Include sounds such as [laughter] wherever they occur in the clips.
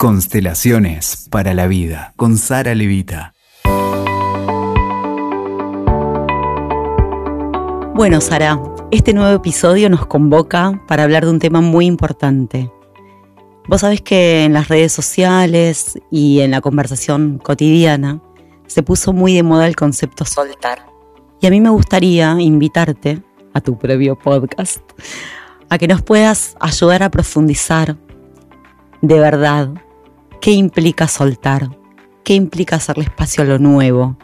Constelaciones para la vida con Sara Levita. Bueno, Sara, este nuevo episodio nos convoca para hablar de un tema muy importante. Vos sabés que en las redes sociales y en la conversación cotidiana se puso muy de moda el concepto soltar. Y a mí me gustaría invitarte a tu previo podcast a que nos puedas ayudar a profundizar de verdad qué implica soltar, qué implica hacerle espacio a lo nuevo,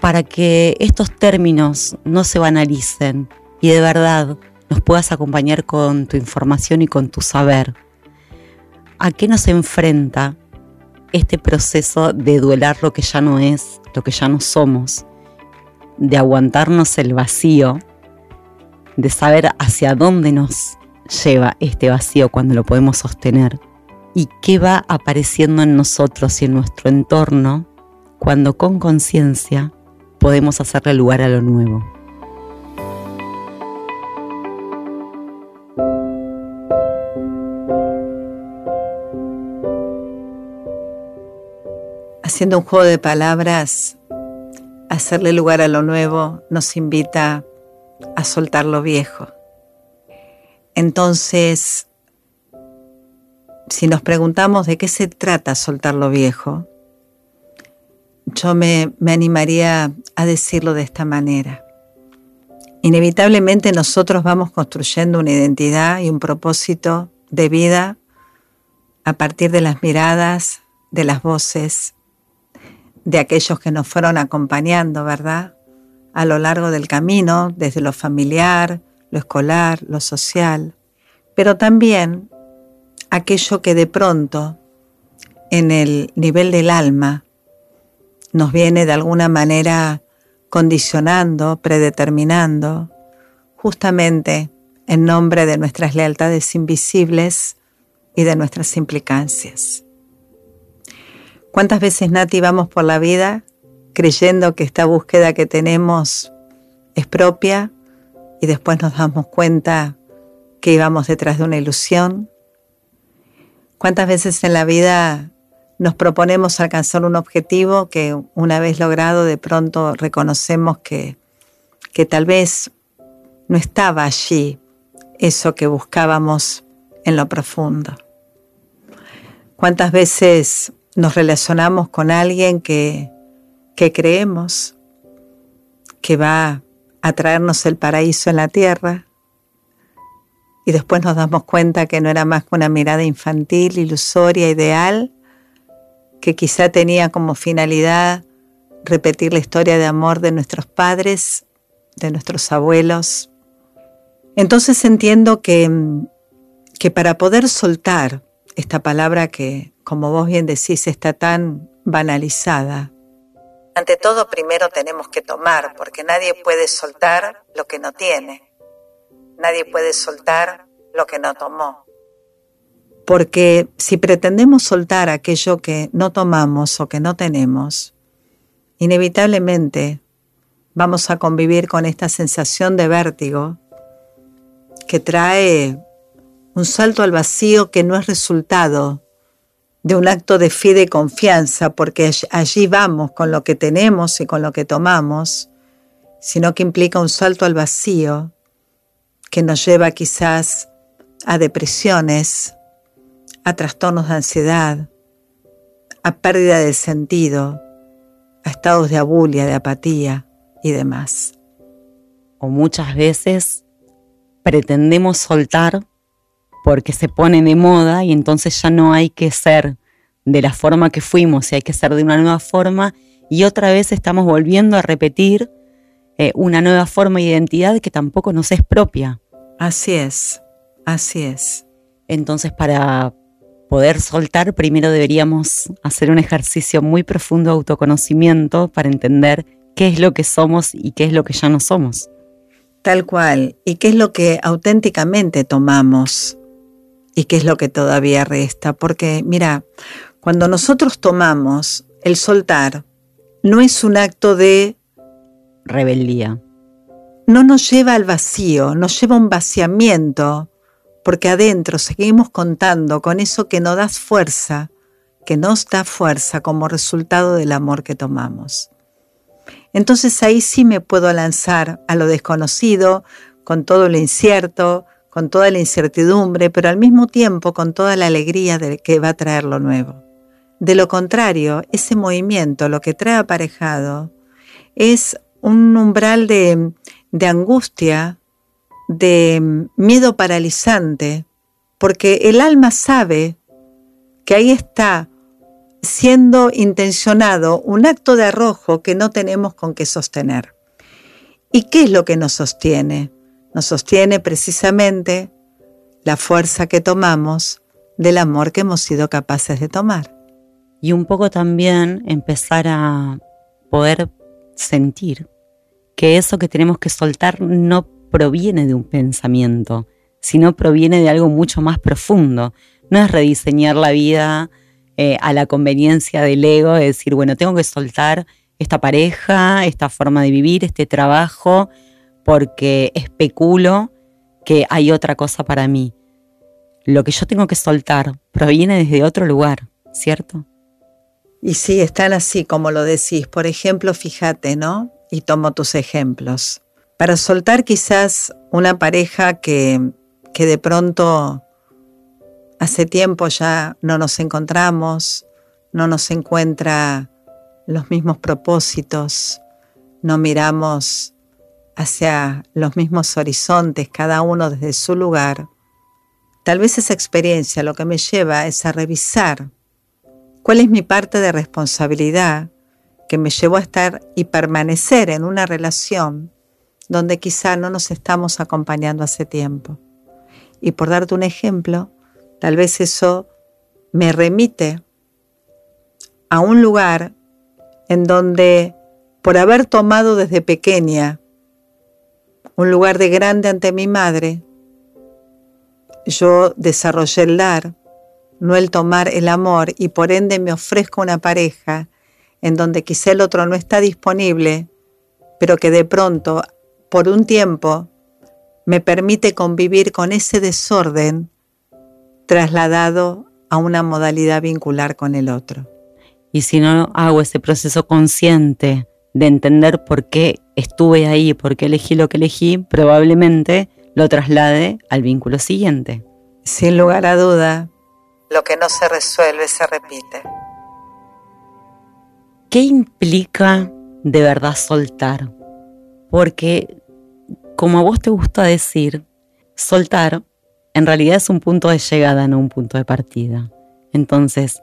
para que estos términos no se banalicen y de verdad nos puedas acompañar con tu información y con tu saber. ¿A qué nos enfrenta este proceso de duelar lo que ya no es, lo que ya no somos, de aguantarnos el vacío, de saber hacia dónde nos lleva este vacío cuando lo podemos sostener? Y qué va apareciendo en nosotros y en nuestro entorno cuando con conciencia podemos hacerle lugar a lo nuevo. Haciendo un juego de palabras, hacerle lugar a lo nuevo nos invita a soltar lo viejo. Entonces, si nos preguntamos de qué se trata soltar lo viejo, yo me, animaría a decirlo de esta manera. Inevitablemente nosotros vamos construyendo una identidad y un propósito de vida a partir de las miradas, de las voces, de aquellos que nos fueron acompañando, ¿verdad? A lo largo del camino, desde lo familiar, lo escolar, lo social, pero también aquello que de pronto en el nivel del alma nos viene de alguna manera condicionando, predeterminando, justamente en nombre de nuestras lealtades invisibles y de nuestras implicancias. ¿Cuántas veces, Nati, vamos por la vida creyendo que esta búsqueda que tenemos es propia y después nos damos cuenta que íbamos detrás de una ilusión, ¿Cuántas veces en la vida nos proponemos alcanzar un objetivo que una vez logrado de pronto reconocemos que, que tal vez no estaba allí eso que buscábamos en lo profundo? ¿Cuántas veces nos relacionamos con alguien que, que creemos que va a traernos el paraíso en la tierra y después nos damos cuenta que no era más que una mirada infantil, ilusoria, ideal, que quizá tenía como finalidad repetir la historia de amor de nuestros padres, de nuestros abuelos. Entonces entiendo que, que para poder soltar esta palabra que, como vos bien decís, está tan banalizada, ante todo primero tenemos que tomar, porque nadie puede soltar lo que no tiene. Nadie puede soltar lo que no tomó. Porque si pretendemos soltar aquello que no tomamos o que no tenemos, inevitablemente vamos a convivir con esta sensación de vértigo que trae un salto al vacío que no es resultado de un acto de fe y confianza, porque allí vamos con lo que tenemos y con lo que tomamos, sino que implica un salto al vacío que nos lleva quizás a depresiones, a trastornos de ansiedad, a pérdida de sentido, a estados de abulia, de apatía y demás. O muchas veces pretendemos soltar porque se pone de moda y entonces ya no hay que ser de la forma que fuimos y hay que ser de una nueva forma y otra vez estamos volviendo a repetir eh, una nueva forma de identidad que tampoco nos es propia. Así es, así es. Entonces para poder soltar, primero deberíamos hacer un ejercicio muy profundo de autoconocimiento para entender qué es lo que somos y qué es lo que ya no somos. Tal cual, y qué es lo que auténticamente tomamos y qué es lo que todavía resta. Porque mira, cuando nosotros tomamos el soltar, no es un acto de rebeldía no nos lleva al vacío, nos lleva a un vaciamiento porque adentro seguimos contando con eso que nos da fuerza, que nos da fuerza como resultado del amor que tomamos. Entonces ahí sí me puedo lanzar a lo desconocido, con todo lo incierto, con toda la incertidumbre, pero al mismo tiempo con toda la alegría de que va a traer lo nuevo. De lo contrario, ese movimiento, lo que trae aparejado, es un umbral de, de angustia, de miedo paralizante, porque el alma sabe que ahí está siendo intencionado un acto de arrojo que no tenemos con qué sostener. ¿Y qué es lo que nos sostiene? Nos sostiene precisamente la fuerza que tomamos del amor que hemos sido capaces de tomar. Y un poco también empezar a poder sentir que eso que tenemos que soltar no proviene de un pensamiento, sino proviene de algo mucho más profundo. No es rediseñar la vida eh, a la conveniencia del ego, de decir, bueno, tengo que soltar esta pareja, esta forma de vivir, este trabajo, porque especulo que hay otra cosa para mí. Lo que yo tengo que soltar proviene desde otro lugar, ¿cierto? Y sí, están así como lo decís. Por ejemplo, fíjate, ¿no? Y tomo tus ejemplos para soltar quizás una pareja que, que de pronto hace tiempo ya no nos encontramos, no nos encuentra los mismos propósitos, no miramos hacia los mismos horizontes, cada uno desde su lugar. Tal vez esa experiencia lo que me lleva es a revisar cuál es mi parte de responsabilidad que me llevó a estar y permanecer en una relación donde quizá no nos estamos acompañando hace tiempo. Y por darte un ejemplo, tal vez eso me remite a un lugar en donde, por haber tomado desde pequeña un lugar de grande ante mi madre, yo desarrollé el dar, no el tomar el amor, y por ende me ofrezco una pareja en donde quizá el otro no está disponible, pero que de pronto por un tiempo me permite convivir con ese desorden trasladado a una modalidad vincular con el otro. Y si no hago ese proceso consciente de entender por qué estuve ahí, por qué elegí lo que elegí, probablemente lo traslade al vínculo siguiente. Sin lugar a duda, lo que no se resuelve se repite. ¿Qué implica de verdad soltar? Porque como a vos te gusta decir, soltar en realidad es un punto de llegada, no un punto de partida. Entonces,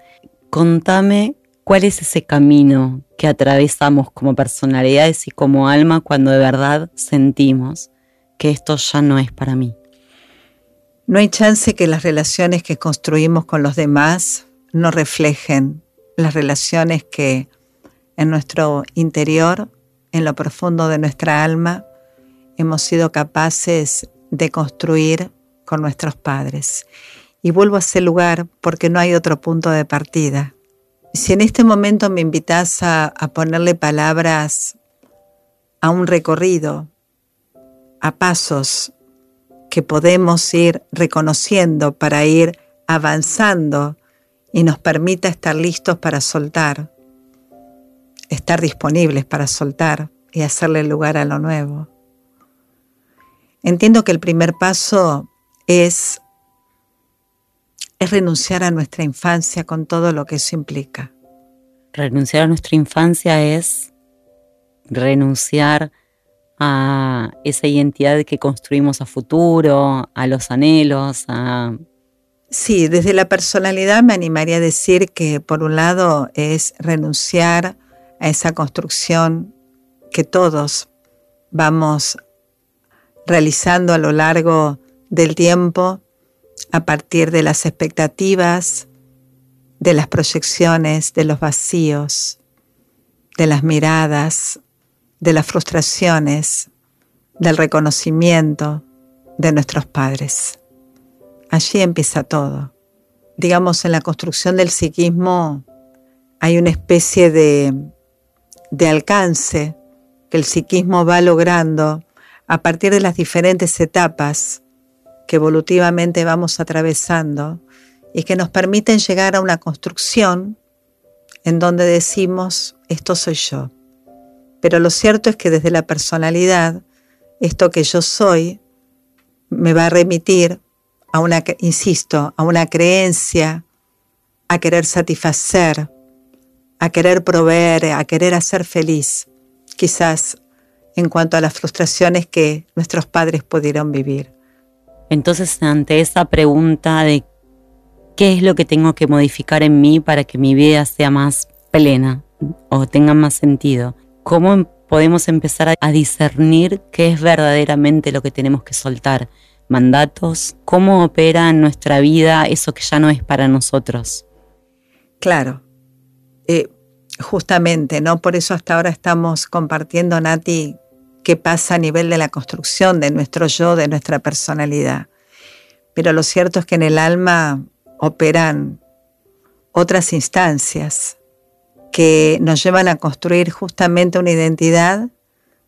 contame cuál es ese camino que atravesamos como personalidades y como alma cuando de verdad sentimos que esto ya no es para mí. No hay chance que las relaciones que construimos con los demás no reflejen las relaciones que en nuestro interior, en lo profundo de nuestra alma, hemos sido capaces de construir con nuestros padres. Y vuelvo a ese lugar porque no hay otro punto de partida. Si en este momento me invitas a, ponerle palabras a un recorrido, a pasos que podemos ir reconociendo para ir avanzando y nos permita estar listos para soltar, estar disponibles para soltar y hacerle lugar a lo nuevo. Entiendo que el primer paso es, es renunciar a nuestra infancia con todo lo que eso implica. Renunciar a nuestra infancia es renunciar a esa identidad que construimos a futuro, a los anhelos, a... Sí, desde la personalidad me animaría a decir que por un lado es renunciar a esa construcción que todos vamos realizando a lo largo del tiempo a partir de las expectativas, de las proyecciones, de los vacíos, de las miradas, de las frustraciones, del reconocimiento de nuestros padres. Allí empieza todo. Digamos, en la construcción del psiquismo hay una especie de, de alcance que el psiquismo va logrando a partir de las diferentes etapas que evolutivamente vamos atravesando y que nos permiten llegar a una construcción en donde decimos, esto soy yo. Pero lo cierto es que desde la personalidad, esto que yo soy me va a remitir a una, insisto, a una creencia, a querer satisfacer, a querer proveer, a querer hacer feliz, quizás en cuanto a las frustraciones que nuestros padres pudieron vivir. Entonces, ante esa pregunta de qué es lo que tengo que modificar en mí para que mi vida sea más plena o tenga más sentido, ¿cómo podemos empezar a discernir qué es verdaderamente lo que tenemos que soltar? Mandatos, ¿cómo opera en nuestra vida eso que ya no es para nosotros? Claro, justamente, ¿no? Por eso hasta ahora estamos compartiendo, Nati, qué pasa a nivel de la construcción de nuestro yo, de nuestra personalidad. Pero lo cierto es que en el alma operan otras instancias que nos llevan a construir justamente una identidad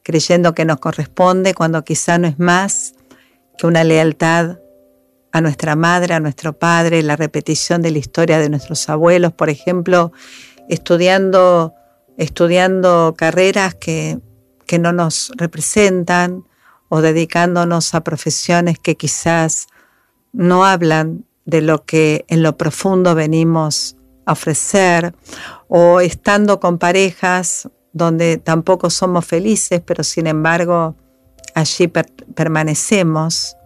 creyendo que nos corresponde cuando quizá no es más que una lealtad a nuestra madre, a nuestro padre, la repetición de la historia de nuestros abuelos, por ejemplo, estudiando, estudiando carreras que, que no nos representan o dedicándonos a profesiones que quizás no hablan de lo que en lo profundo venimos a ofrecer, o estando con parejas donde tampoco somos felices, pero sin embargo allí permanecemos,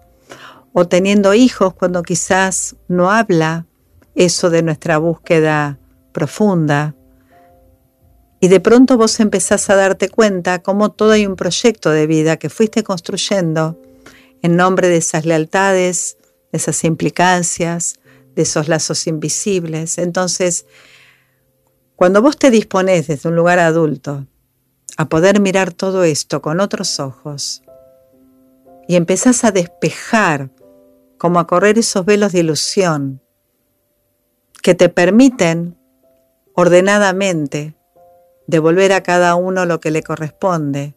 o teniendo hijos cuando quizás no habla eso de nuestra búsqueda profunda. Y de pronto vos empezás a darte cuenta cómo todo hay un proyecto de vida que fuiste construyendo en nombre de esas lealtades, de esas implicancias, de esos lazos invisibles. Entonces, cuando vos te dispones desde un lugar adulto a poder mirar todo esto con otros ojos y empezás a despejar, como a correr esos velos de ilusión que te permiten ordenadamente, devolver a cada uno lo que le corresponde,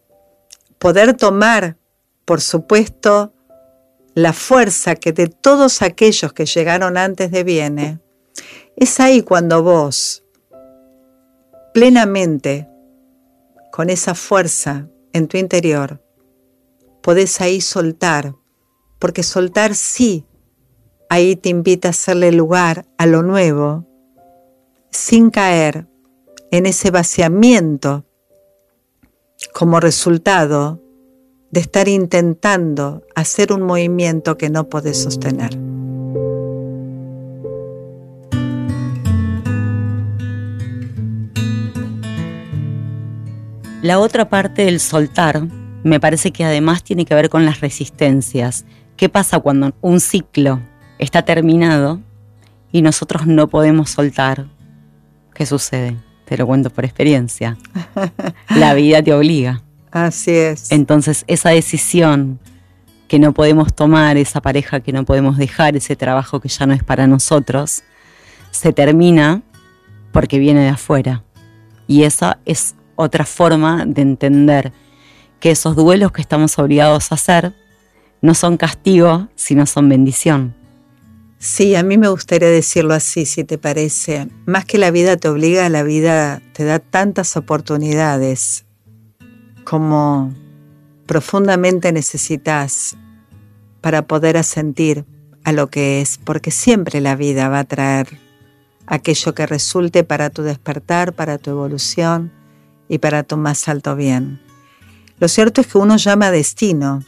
poder tomar, por supuesto, la fuerza que de todos aquellos que llegaron antes de viene, es ahí cuando vos, plenamente, con esa fuerza en tu interior, podés ahí soltar, porque soltar sí, ahí te invita a hacerle lugar a lo nuevo, sin caer en ese vaciamiento como resultado de estar intentando hacer un movimiento que no puedes sostener. La otra parte del soltar me parece que además tiene que ver con las resistencias. ¿Qué pasa cuando un ciclo está terminado y nosotros no podemos soltar ¿Qué sucede? Te lo cuento por experiencia. [laughs] La vida te obliga. Así es. Entonces, esa decisión que no podemos tomar, esa pareja que no podemos dejar, ese trabajo que ya no es para nosotros, se termina porque viene de afuera. Y esa es otra forma de entender que esos duelos que estamos obligados a hacer no son castigo, sino son bendición. Sí, a mí me gustaría decirlo así, si te parece. Más que la vida te obliga, la vida te da tantas oportunidades como profundamente necesitas para poder asentir a lo que es, porque siempre la vida va a traer aquello que resulte para tu despertar, para tu evolución y para tu más alto bien. Lo cierto es que uno llama destino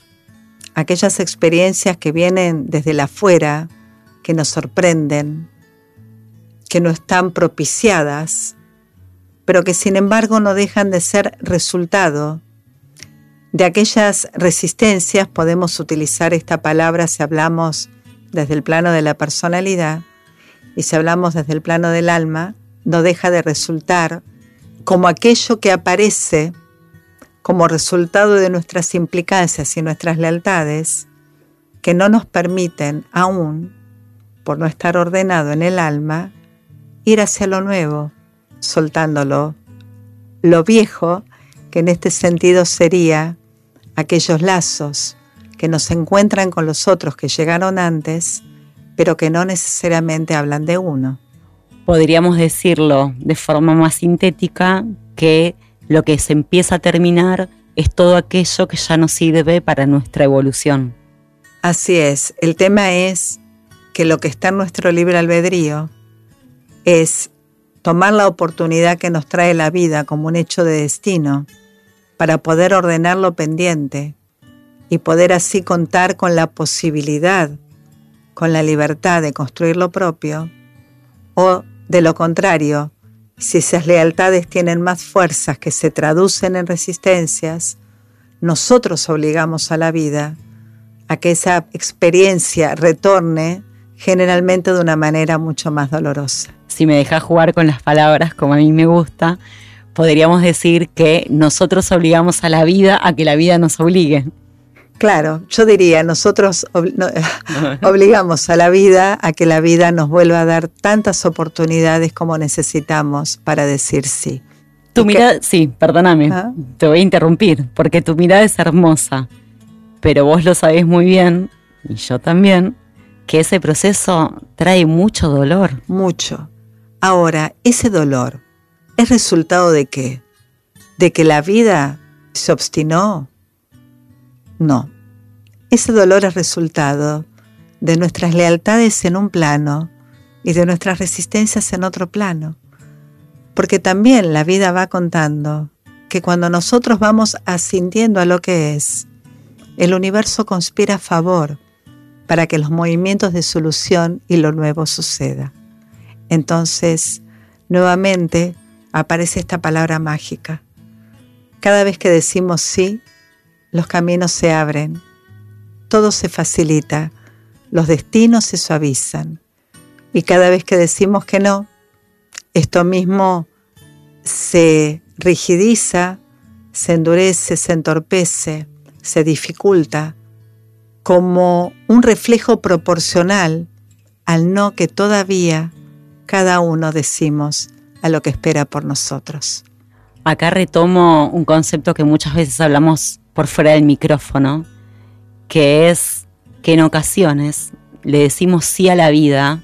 aquellas experiencias que vienen desde la afuera, que nos sorprenden, que no están propiciadas, pero que sin embargo no dejan de ser resultado. De aquellas resistencias, podemos utilizar esta palabra si hablamos desde el plano de la personalidad y si hablamos desde el plano del alma, no deja de resultar como aquello que aparece como resultado de nuestras implicancias y nuestras lealtades que no nos permiten aún por no estar ordenado en el alma, ir hacia lo nuevo, soltándolo. Lo viejo, que en este sentido sería aquellos lazos que nos encuentran con los otros que llegaron antes, pero que no necesariamente hablan de uno. Podríamos decirlo de forma más sintética que lo que se empieza a terminar es todo aquello que ya no sirve para nuestra evolución. Así es, el tema es que lo que está en nuestro libre albedrío es tomar la oportunidad que nos trae la vida como un hecho de destino para poder ordenar lo pendiente y poder así contar con la posibilidad, con la libertad de construir lo propio, o de lo contrario, si esas lealtades tienen más fuerzas que se traducen en resistencias, nosotros obligamos a la vida a que esa experiencia retorne generalmente de una manera mucho más dolorosa. Si me dejas jugar con las palabras como a mí me gusta, podríamos decir que nosotros obligamos a la vida a que la vida nos obligue. Claro, yo diría, nosotros [laughs] obligamos a la vida a que la vida nos vuelva a dar tantas oportunidades como necesitamos para decir sí. Tu mirada, sí, perdóname, ¿Ah? te voy a interrumpir, porque tu mirada es hermosa, pero vos lo sabés muy bien, y yo también, que ese proceso trae mucho dolor. Mucho. Ahora, ese dolor es resultado de qué? ¿De que la vida se obstinó? No. Ese dolor es resultado de nuestras lealtades en un plano y de nuestras resistencias en otro plano. Porque también la vida va contando que cuando nosotros vamos asintiendo a lo que es, el universo conspira a favor para que los movimientos de solución y lo nuevo suceda. Entonces, nuevamente aparece esta palabra mágica. Cada vez que decimos sí, los caminos se abren, todo se facilita, los destinos se suavizan. Y cada vez que decimos que no, esto mismo se rigidiza, se endurece, se entorpece, se dificulta, como un reflejo proporcional al no que todavía cada uno decimos a lo que espera por nosotros. Acá retomo un concepto que muchas veces hablamos por fuera del micrófono, que es que en ocasiones le decimos sí a la vida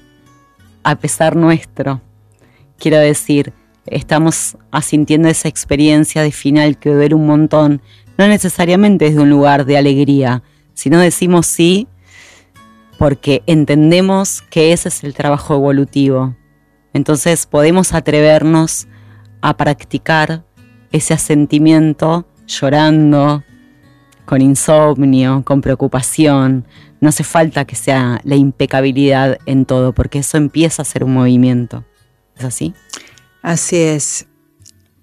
a pesar nuestro. Quiero decir, estamos asintiendo esa experiencia de final que duele un montón, no necesariamente desde un lugar de alegría, sino decimos sí porque entendemos que ese es el trabajo evolutivo. Entonces podemos atrevernos a practicar ese asentimiento llorando, con insomnio, con preocupación. No hace falta que sea la impecabilidad en todo, porque eso empieza a ser un movimiento. ¿Es así? Así es,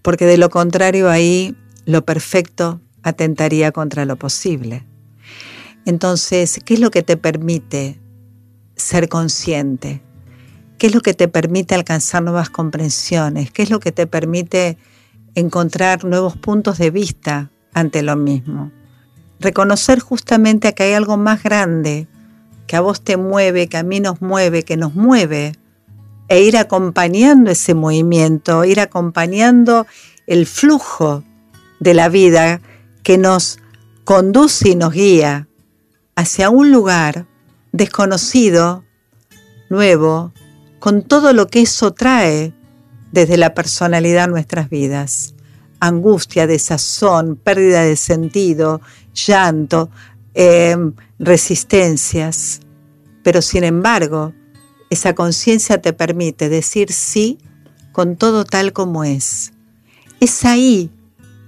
porque de lo contrario ahí lo perfecto atentaría contra lo posible. Entonces, ¿qué es lo que te permite ser consciente? ¿Qué es lo que te permite alcanzar nuevas comprensiones? ¿Qué es lo que te permite encontrar nuevos puntos de vista ante lo mismo? reconocer justamente que hay algo más grande que a vos te mueve, que a mí nos mueve, que nos mueve, e ir acompañando ese movimiento, ir acompañando el flujo de la vida que nos conduce y nos guía hacia un lugar desconocido, nuevo, con todo lo que eso trae desde la personalidad a nuestras vidas. Angustia, desazón, pérdida de sentido, llanto, em, resistencias, pero sin embargo, esa conciencia te permite decir sí con todo tal como es. Es ahí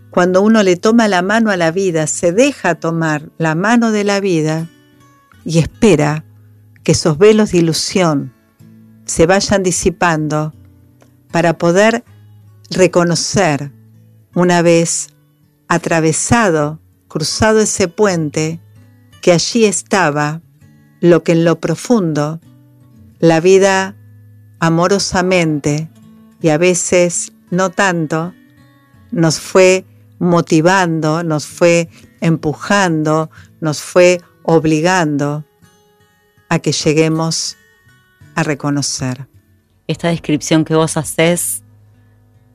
cuando uno le toma la mano a la vida, se deja tomar la mano de la vida y espera que esos velos de ilusión se vayan disipando para poder reconocer una vez atravesado cruzado ese puente, que allí estaba lo que en lo profundo la vida amorosamente y a veces no tanto nos fue motivando, nos fue empujando, nos fue obligando a que lleguemos a reconocer. Esta descripción que vos haces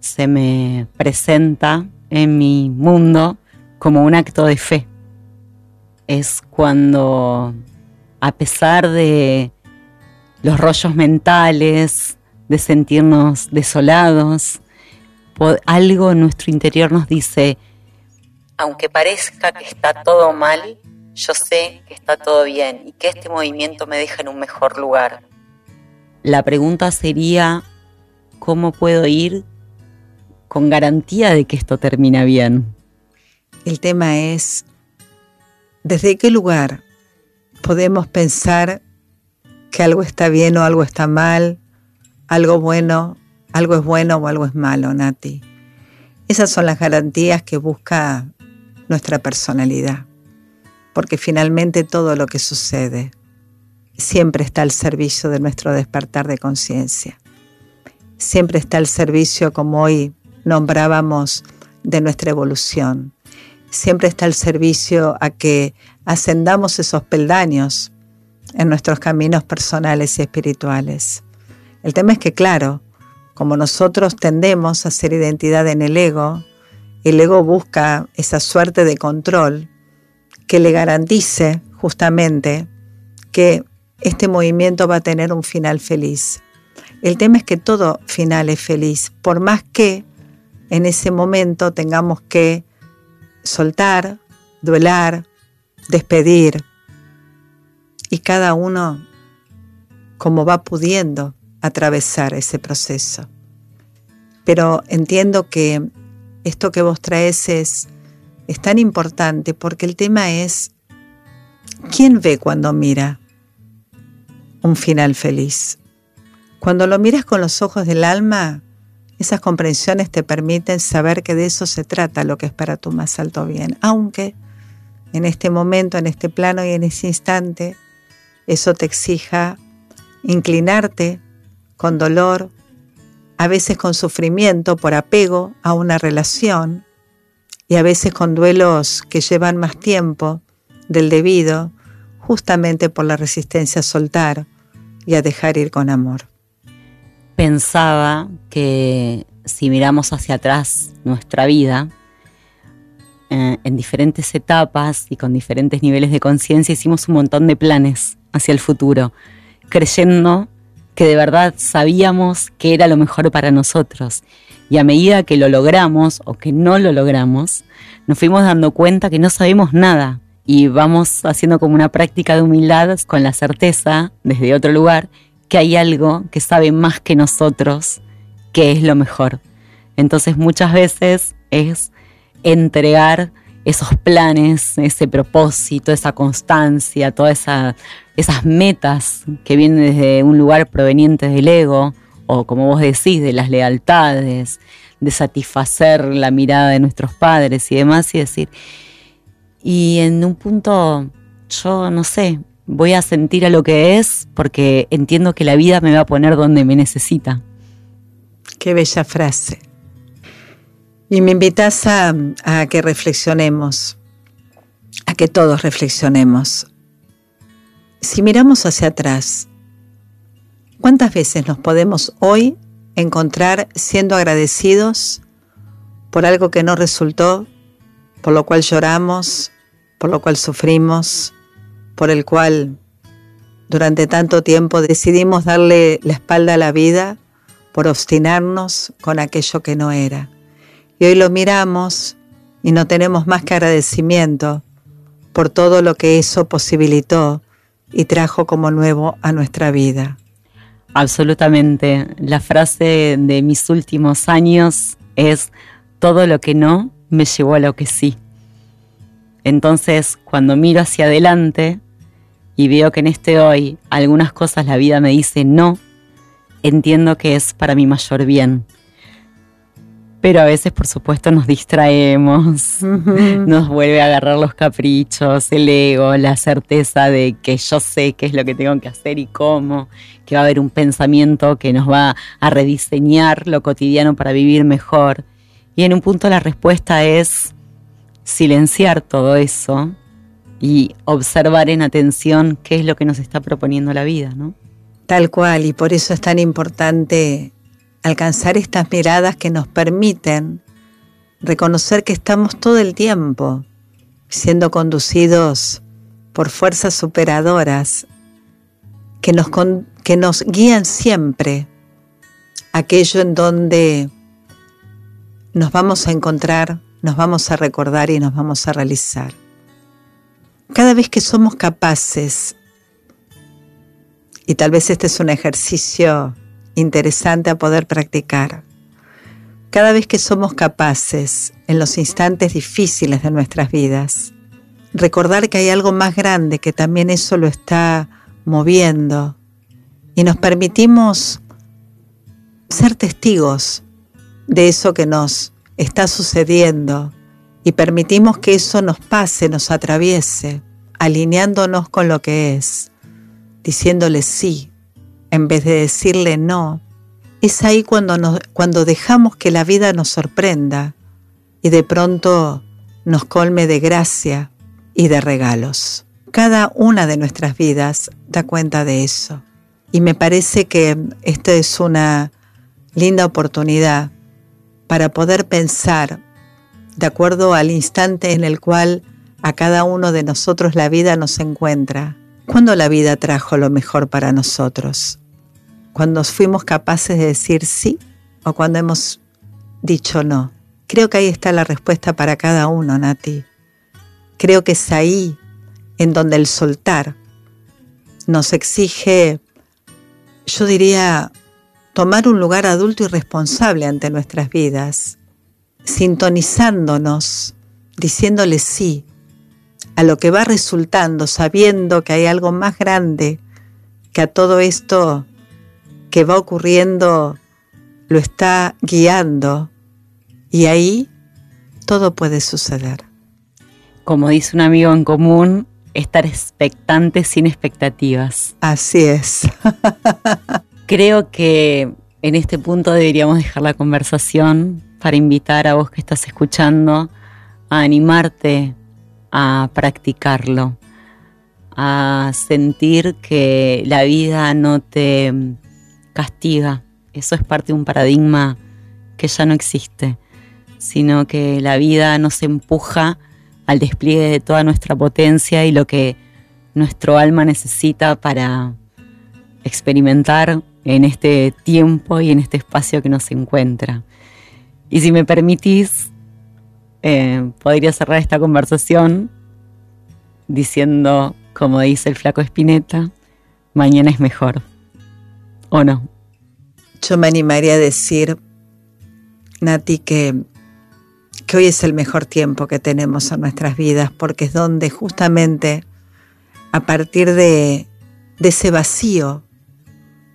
se me presenta en mi mundo como un acto de fe. es cuando, a pesar de los rollos mentales, de sentirnos desolados, algo en nuestro interior nos dice, aunque parezca que está todo mal, yo sé que está todo bien y que este movimiento me deja en un mejor lugar. La pregunta sería, ¿cómo puedo ir con garantía de que esto termina bien? El tema es, ¿desde qué lugar podemos pensar que algo está bien o algo está mal, algo bueno, algo es bueno o algo es malo, Nati? Esas son las garantías que busca nuestra personalidad, porque finalmente todo lo que sucede siempre está al servicio de nuestro despertar de conciencia, siempre está al servicio, como hoy nombrábamos, de nuestra evolución, siempre está al servicio a que ascendamos esos peldaños en nuestros caminos personales y espirituales. El tema es que, claro, como nosotros tendemos a ser identidad en el ego, el ego busca esa suerte de control que le garantice justamente que este movimiento va a tener un final feliz. El tema es que todo final es feliz, por más que en ese momento tengamos que soltar, duelar, despedir, y cada uno como va pudiendo atravesar ese proceso. Pero entiendo que esto que vos traes es, es tan importante porque el tema es, ¿quién ve cuando mira un final feliz? Cuando lo miras con los ojos del alma, esas comprensiones te permiten saber que de eso se trata lo que es para tu más alto bien, aunque en este momento, en este plano y en ese instante, eso te exija inclinarte con dolor, a veces con sufrimiento por apego a una relación y a veces con duelos que llevan más tiempo del debido, justamente por la resistencia a soltar y a dejar ir con amor. Pensaba que si miramos hacia atrás nuestra vida, eh, en diferentes etapas y con diferentes niveles de conciencia hicimos un montón de planes hacia el futuro, creyendo que de verdad sabíamos que era lo mejor para nosotros. Y a medida que lo logramos o que no lo logramos, nos fuimos dando cuenta que no sabemos nada y vamos haciendo como una práctica de humildad con la certeza, desde otro lugar, que hay algo que sabe más que nosotros que es lo mejor. Entonces muchas veces es entregar esos planes, ese propósito, esa constancia, todas esa, esas metas que vienen desde un lugar proveniente del ego, o como vos decís, de las lealtades, de satisfacer la mirada de nuestros padres y demás, y decir, y en un punto yo no sé, voy a sentir a lo que es porque entiendo que la vida me va a poner donde me necesita. Qué bella frase. Y me invitas a, que reflexionemos, a que todos reflexionemos. Si miramos hacia atrás, ¿cuántas veces nos podemos hoy encontrar siendo agradecidos por algo que no resultó, por lo cual lloramos, por lo cual sufrimos, por el cual durante tanto tiempo decidimos darle la espalda a la vida por obstinarnos con aquello que no era? Y hoy lo miramos y no tenemos más que agradecimiento por todo lo que eso posibilitó y trajo como nuevo a nuestra vida. Absolutamente. La frase de mis últimos años es, todo lo que no me llevó a lo que sí. Entonces, cuando miro hacia adelante y veo que en este hoy algunas cosas la vida me dice no, entiendo que es para mi mayor bien pero a veces, por supuesto, nos distraemos, nos vuelve a agarrar los caprichos, el ego, la certeza de que yo sé qué es lo que tengo que hacer y cómo, que va a haber un pensamiento que nos va a rediseñar lo cotidiano para vivir mejor. Y en un punto la respuesta es silenciar todo eso y observar en atención qué es lo que nos está proponiendo la vida, ¿no? Tal cual, y por eso es tan importante alcanzar estas miradas que nos permiten reconocer que estamos todo el tiempo siendo conducidos por fuerzas superadoras que nos, que nos guían siempre aquello en donde nos vamos a encontrar, nos vamos a recordar y nos vamos a realizar. Cada vez que somos capaces, y tal vez este es un ejercicio interesante a poder practicar, cada vez que somos capaces en los instantes difíciles de nuestras vidas, recordar que hay algo más grande que también eso lo está moviendo. Y nos permitimos ser testigos de eso que nos está sucediendo y permitimos que eso nos pase, nos atraviese, alineándonos con lo que es, diciéndole sí en vez de decirle no. Es ahí cuando, cuando dejamos que la vida nos sorprenda y de pronto nos colme de gracia y de regalos. Cada una de nuestras vidas da cuenta de eso. Y me parece que esta es una linda oportunidad para poder pensar de acuerdo al instante en el cual a cada uno de nosotros la vida nos encuentra. ¿Cuándo la vida trajo lo mejor para nosotros? ¿Cuando fuimos capaces de decir sí o cuando hemos dicho no? Creo que ahí está la respuesta para cada uno, Nati. Creo que es ahí en donde el soltar nos exige, yo diría, tomar un lugar adulto y responsable ante nuestras vidas, sintonizándonos, diciéndole sí a lo que va resultando, sabiendo que hay algo más grande que a todo esto que va ocurriendo lo está guiando y ahí todo puede suceder. Como dice un amigo en común, estar expectante sin expectativas. Así es. [laughs] Creo que en este punto deberíamos dejar la conversación para invitar a vos que estás escuchando a animarte a practicarlo, a sentir que la vida no te castiga. Eso es parte de un paradigma que ya no existe, sino que la vida nos empuja al despliegue de toda nuestra potencia y lo que nuestro alma necesita para experimentar en este tiempo y en este espacio que nos encuentra. Y si me permitís, eh, podría cerrar esta conversación diciendo, como dice el flaco Espineta, mañana es mejor. ¿O no? Yo me animaría a decir, Nati, que, que hoy es el mejor tiempo que tenemos en nuestras vidas, porque es donde justamente a partir de, de ese vacío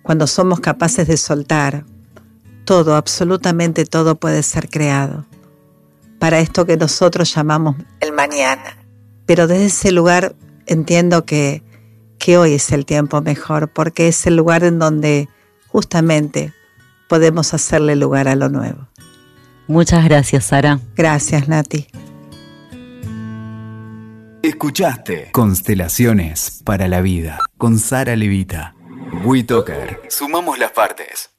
cuando somos capaces de soltar, todo, absolutamente todo puede ser creado para esto que nosotros llamamos el mañana. Pero desde ese lugar entiendo que, que hoy es el tiempo mejor, porque es el lugar en donde justamente podemos hacerle lugar a lo nuevo. Muchas gracias, Sara. Gracias, Nati. Escuchaste Constelaciones para la Vida con Sara Levita. WeToker. Sumamos las partes.